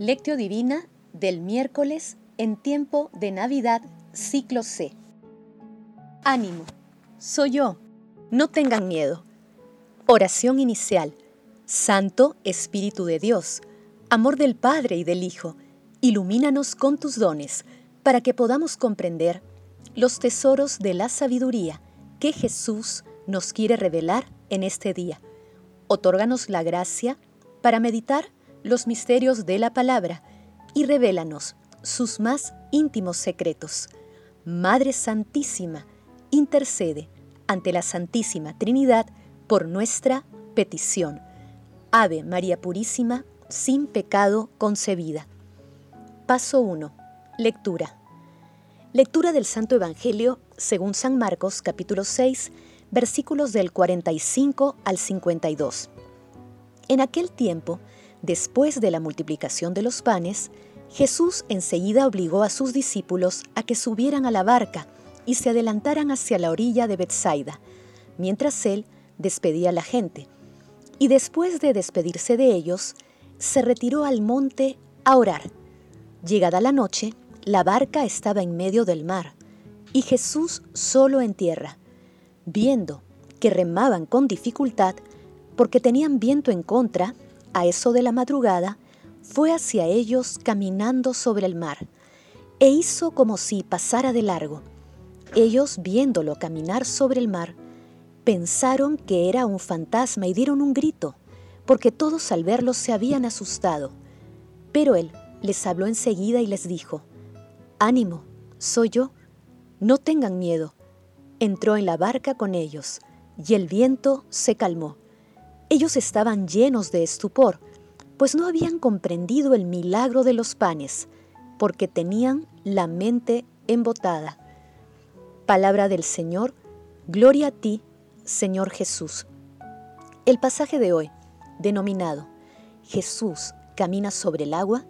Lectio Divina del miércoles en tiempo de Navidad, ciclo C. Ánimo, soy yo, no tengan miedo. Oración inicial. Santo Espíritu de Dios, amor del Padre y del Hijo, ilumínanos con tus dones para que podamos comprender los tesoros de la sabiduría que Jesús nos quiere revelar en este día. Otórganos la gracia para meditar los misterios de la palabra y revélanos sus más íntimos secretos. Madre Santísima, intercede ante la Santísima Trinidad por nuestra petición. Ave María Purísima, sin pecado concebida. Paso 1. Lectura. Lectura del Santo Evangelio según San Marcos capítulo 6, versículos del 45 al 52. En aquel tiempo, Después de la multiplicación de los panes, Jesús enseguida obligó a sus discípulos a que subieran a la barca y se adelantaran hacia la orilla de Bethsaida, mientras él despedía a la gente. Y después de despedirse de ellos, se retiró al monte a orar. Llegada la noche, la barca estaba en medio del mar, y Jesús solo en tierra. Viendo que remaban con dificultad, porque tenían viento en contra, a eso de la madrugada, fue hacia ellos caminando sobre el mar, e hizo como si pasara de largo. Ellos, viéndolo caminar sobre el mar, pensaron que era un fantasma y dieron un grito, porque todos al verlo se habían asustado. Pero él les habló enseguida y les dijo, Ánimo, soy yo, no tengan miedo. Entró en la barca con ellos, y el viento se calmó. Ellos estaban llenos de estupor, pues no habían comprendido el milagro de los panes, porque tenían la mente embotada. Palabra del Señor, gloria a ti, Señor Jesús. El pasaje de hoy, denominado Jesús camina sobre el agua,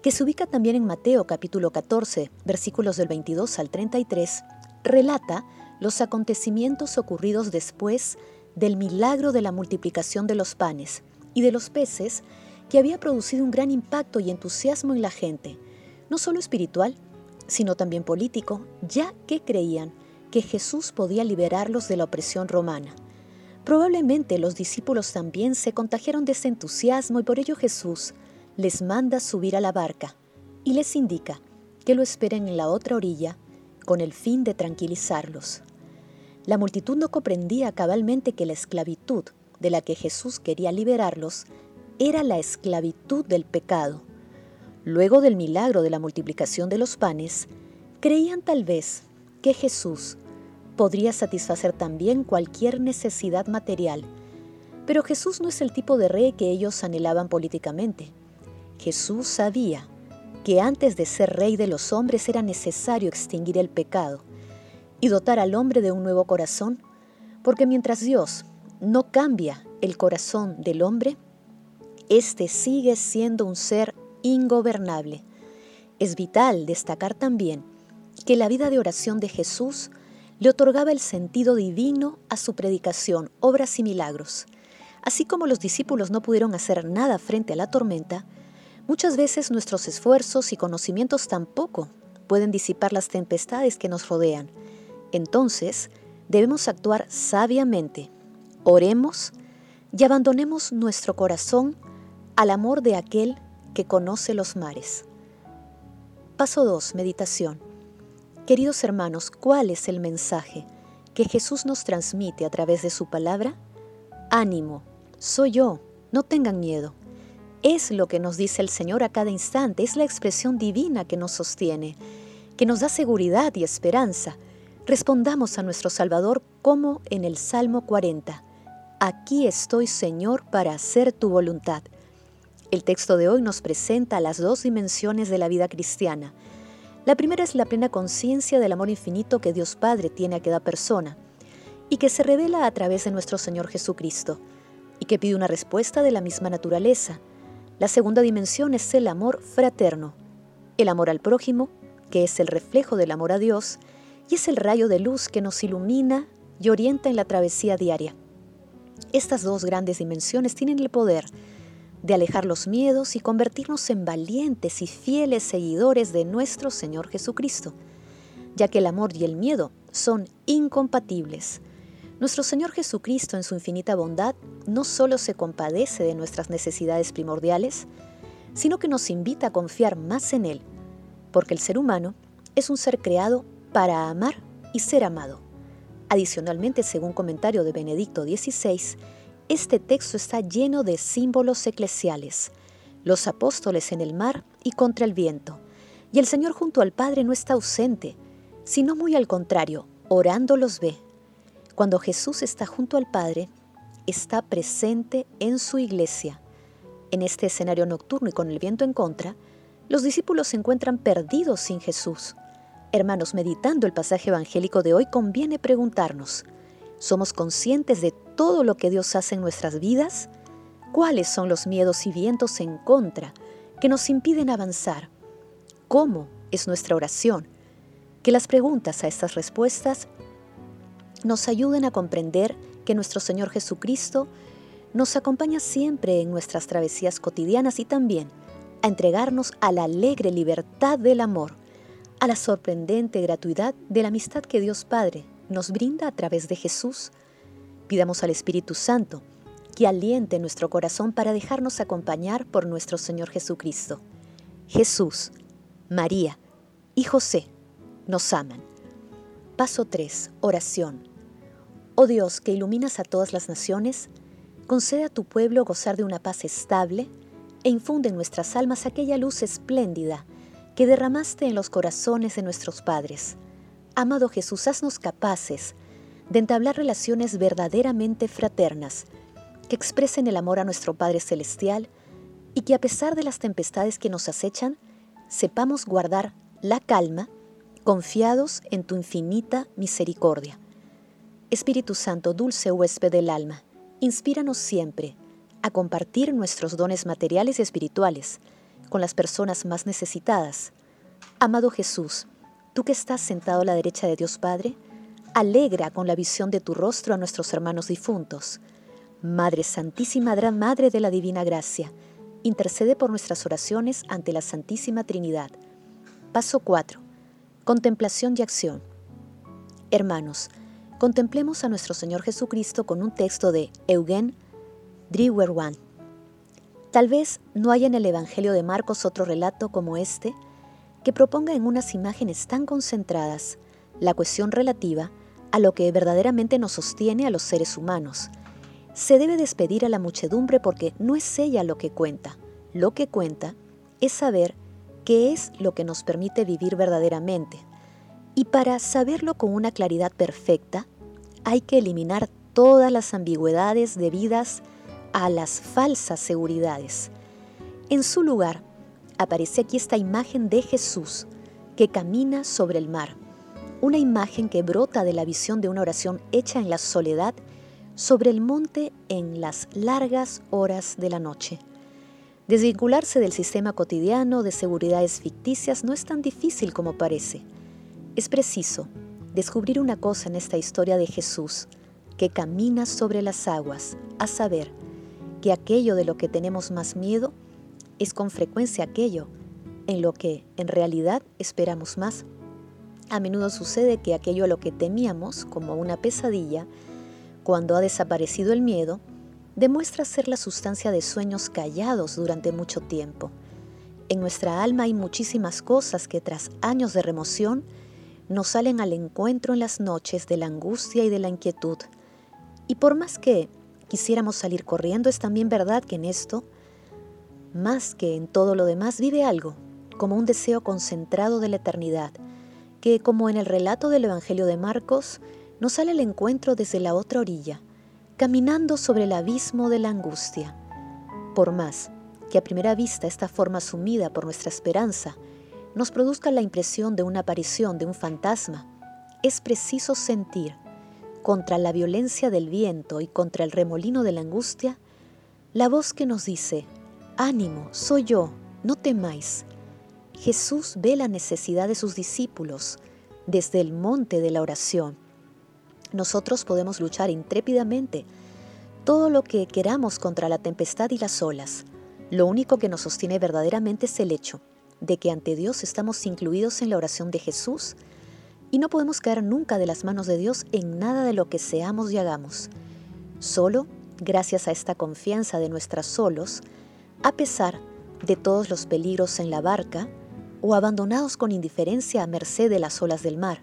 que se ubica también en Mateo capítulo 14, versículos del 22 al 33, relata los acontecimientos ocurridos después del milagro de la multiplicación de los panes y de los peces que había producido un gran impacto y entusiasmo en la gente, no solo espiritual, sino también político, ya que creían que Jesús podía liberarlos de la opresión romana. Probablemente los discípulos también se contagiaron de ese entusiasmo y por ello Jesús les manda subir a la barca y les indica que lo esperen en la otra orilla con el fin de tranquilizarlos. La multitud no comprendía cabalmente que la esclavitud de la que Jesús quería liberarlos era la esclavitud del pecado. Luego del milagro de la multiplicación de los panes, creían tal vez que Jesús podría satisfacer también cualquier necesidad material. Pero Jesús no es el tipo de rey que ellos anhelaban políticamente. Jesús sabía que antes de ser rey de los hombres era necesario extinguir el pecado y dotar al hombre de un nuevo corazón, porque mientras Dios no cambia el corazón del hombre, éste sigue siendo un ser ingobernable. Es vital destacar también que la vida de oración de Jesús le otorgaba el sentido divino a su predicación, obras y milagros. Así como los discípulos no pudieron hacer nada frente a la tormenta, muchas veces nuestros esfuerzos y conocimientos tampoco pueden disipar las tempestades que nos rodean. Entonces, debemos actuar sabiamente. Oremos y abandonemos nuestro corazón al amor de aquel que conoce los mares. Paso 2. Meditación. Queridos hermanos, ¿cuál es el mensaje que Jesús nos transmite a través de su palabra? Ánimo, soy yo, no tengan miedo. Es lo que nos dice el Señor a cada instante, es la expresión divina que nos sostiene, que nos da seguridad y esperanza Respondamos a nuestro Salvador como en el Salmo 40. Aquí estoy, Señor, para hacer tu voluntad. El texto de hoy nos presenta las dos dimensiones de la vida cristiana. La primera es la plena conciencia del amor infinito que Dios Padre tiene a cada persona y que se revela a través de nuestro Señor Jesucristo y que pide una respuesta de la misma naturaleza. La segunda dimensión es el amor fraterno, el amor al prójimo, que es el reflejo del amor a Dios, y es el rayo de luz que nos ilumina y orienta en la travesía diaria. Estas dos grandes dimensiones tienen el poder de alejar los miedos y convertirnos en valientes y fieles seguidores de nuestro Señor Jesucristo, ya que el amor y el miedo son incompatibles. Nuestro Señor Jesucristo en su infinita bondad no solo se compadece de nuestras necesidades primordiales, sino que nos invita a confiar más en Él, porque el ser humano es un ser creado para amar y ser amado. Adicionalmente, según comentario de Benedicto XVI, este texto está lleno de símbolos eclesiales, los apóstoles en el mar y contra el viento, y el Señor junto al Padre no está ausente, sino muy al contrario, orando los ve. Cuando Jesús está junto al Padre, está presente en su iglesia. En este escenario nocturno y con el viento en contra, los discípulos se encuentran perdidos sin Jesús. Hermanos, meditando el pasaje evangélico de hoy, conviene preguntarnos, ¿somos conscientes de todo lo que Dios hace en nuestras vidas? ¿Cuáles son los miedos y vientos en contra que nos impiden avanzar? ¿Cómo es nuestra oración? Que las preguntas a estas respuestas nos ayuden a comprender que nuestro Señor Jesucristo nos acompaña siempre en nuestras travesías cotidianas y también a entregarnos a la alegre libertad del amor, a la sorprendente gratuidad de la amistad que Dios Padre nos brinda a través de Jesús. Pidamos al Espíritu Santo que aliente nuestro corazón para dejarnos acompañar por nuestro Señor Jesucristo. Jesús, María y José nos aman. Paso 3. Oración. Oh Dios, que iluminas a todas las naciones, concede a tu pueblo gozar de una paz estable e infunde en nuestras almas aquella luz espléndida que derramaste en los corazones de nuestros padres. Amado Jesús, haznos capaces de entablar relaciones verdaderamente fraternas, que expresen el amor a nuestro Padre Celestial y que a pesar de las tempestades que nos acechan, sepamos guardar la calma, confiados en tu infinita misericordia. Espíritu Santo, dulce huésped del alma, inspíranos siempre a compartir nuestros dones materiales y espirituales con las personas más necesitadas. Amado Jesús, tú que estás sentado a la derecha de Dios Padre, alegra con la visión de tu rostro a nuestros hermanos difuntos. Madre Santísima, Madre de la Divina Gracia, intercede por nuestras oraciones ante la Santísima Trinidad. Paso 4. Contemplación y acción. Hermanos, contemplemos a nuestro Señor Jesucristo con un texto de Eugen Drewerwan. Tal vez no haya en el Evangelio de Marcos otro relato como este que proponga en unas imágenes tan concentradas la cuestión relativa a lo que verdaderamente nos sostiene a los seres humanos. Se debe despedir a la muchedumbre porque no es ella lo que cuenta. Lo que cuenta es saber qué es lo que nos permite vivir verdaderamente, y para saberlo con una claridad perfecta, hay que eliminar todas las ambigüedades debidas a las falsas seguridades. En su lugar, aparece aquí esta imagen de Jesús que camina sobre el mar, una imagen que brota de la visión de una oración hecha en la soledad sobre el monte en las largas horas de la noche. Desvincularse del sistema cotidiano de seguridades ficticias no es tan difícil como parece. Es preciso descubrir una cosa en esta historia de Jesús, que camina sobre las aguas, a saber, que aquello de lo que tenemos más miedo es con frecuencia aquello en lo que en realidad esperamos más. A menudo sucede que aquello a lo que temíamos como una pesadilla, cuando ha desaparecido el miedo, demuestra ser la sustancia de sueños callados durante mucho tiempo. En nuestra alma hay muchísimas cosas que tras años de remoción nos salen al encuentro en las noches de la angustia y de la inquietud. Y por más que quisiéramos salir corriendo, es también verdad que en esto, más que en todo lo demás, vive algo, como un deseo concentrado de la eternidad, que, como en el relato del Evangelio de Marcos, nos sale al encuentro desde la otra orilla, caminando sobre el abismo de la angustia. Por más que a primera vista esta forma sumida por nuestra esperanza nos produzca la impresión de una aparición de un fantasma, es preciso sentir, contra la violencia del viento y contra el remolino de la angustia, la voz que nos dice, ánimo, soy yo, no temáis. Jesús ve la necesidad de sus discípulos desde el monte de la oración. Nosotros podemos luchar intrépidamente todo lo que queramos contra la tempestad y las olas, Lo único que nos sostiene verdaderamente es el hecho de que ante Dios estamos incluidos en la oración de Jesús y no podemos caer nunca de las manos de Dios en nada de lo que seamos y hagamos. Solo gracias a esta confianza de nuestras solos, a pesar de todos los peligros en la barca o abandonados con indiferencia a merced de las olas del mar.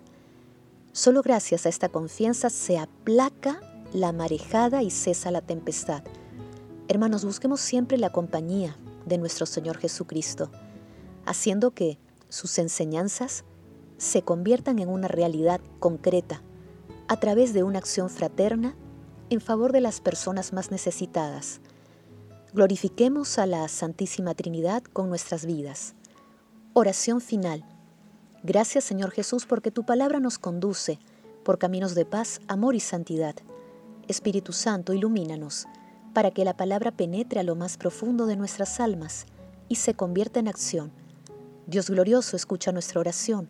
Solo gracias a esta confianza se aplaca la marejada y cesa la tempestad. Hermanos, busquemos siempre la compañía de nuestro Señor Jesucristo, haciendo que sus enseñanzas se conviertan en una realidad concreta a través de una acción fraterna en favor de las personas más necesitadas. Glorifiquemos a la Santísima Trinidad con nuestras vidas. Oración final. Gracias Señor Jesús porque tu palabra nos conduce por caminos de paz, amor y santidad. Espíritu Santo, ilumínanos para que la palabra penetre a lo más profundo de nuestras almas y se convierta en acción. Dios glorioso, escucha nuestra oración.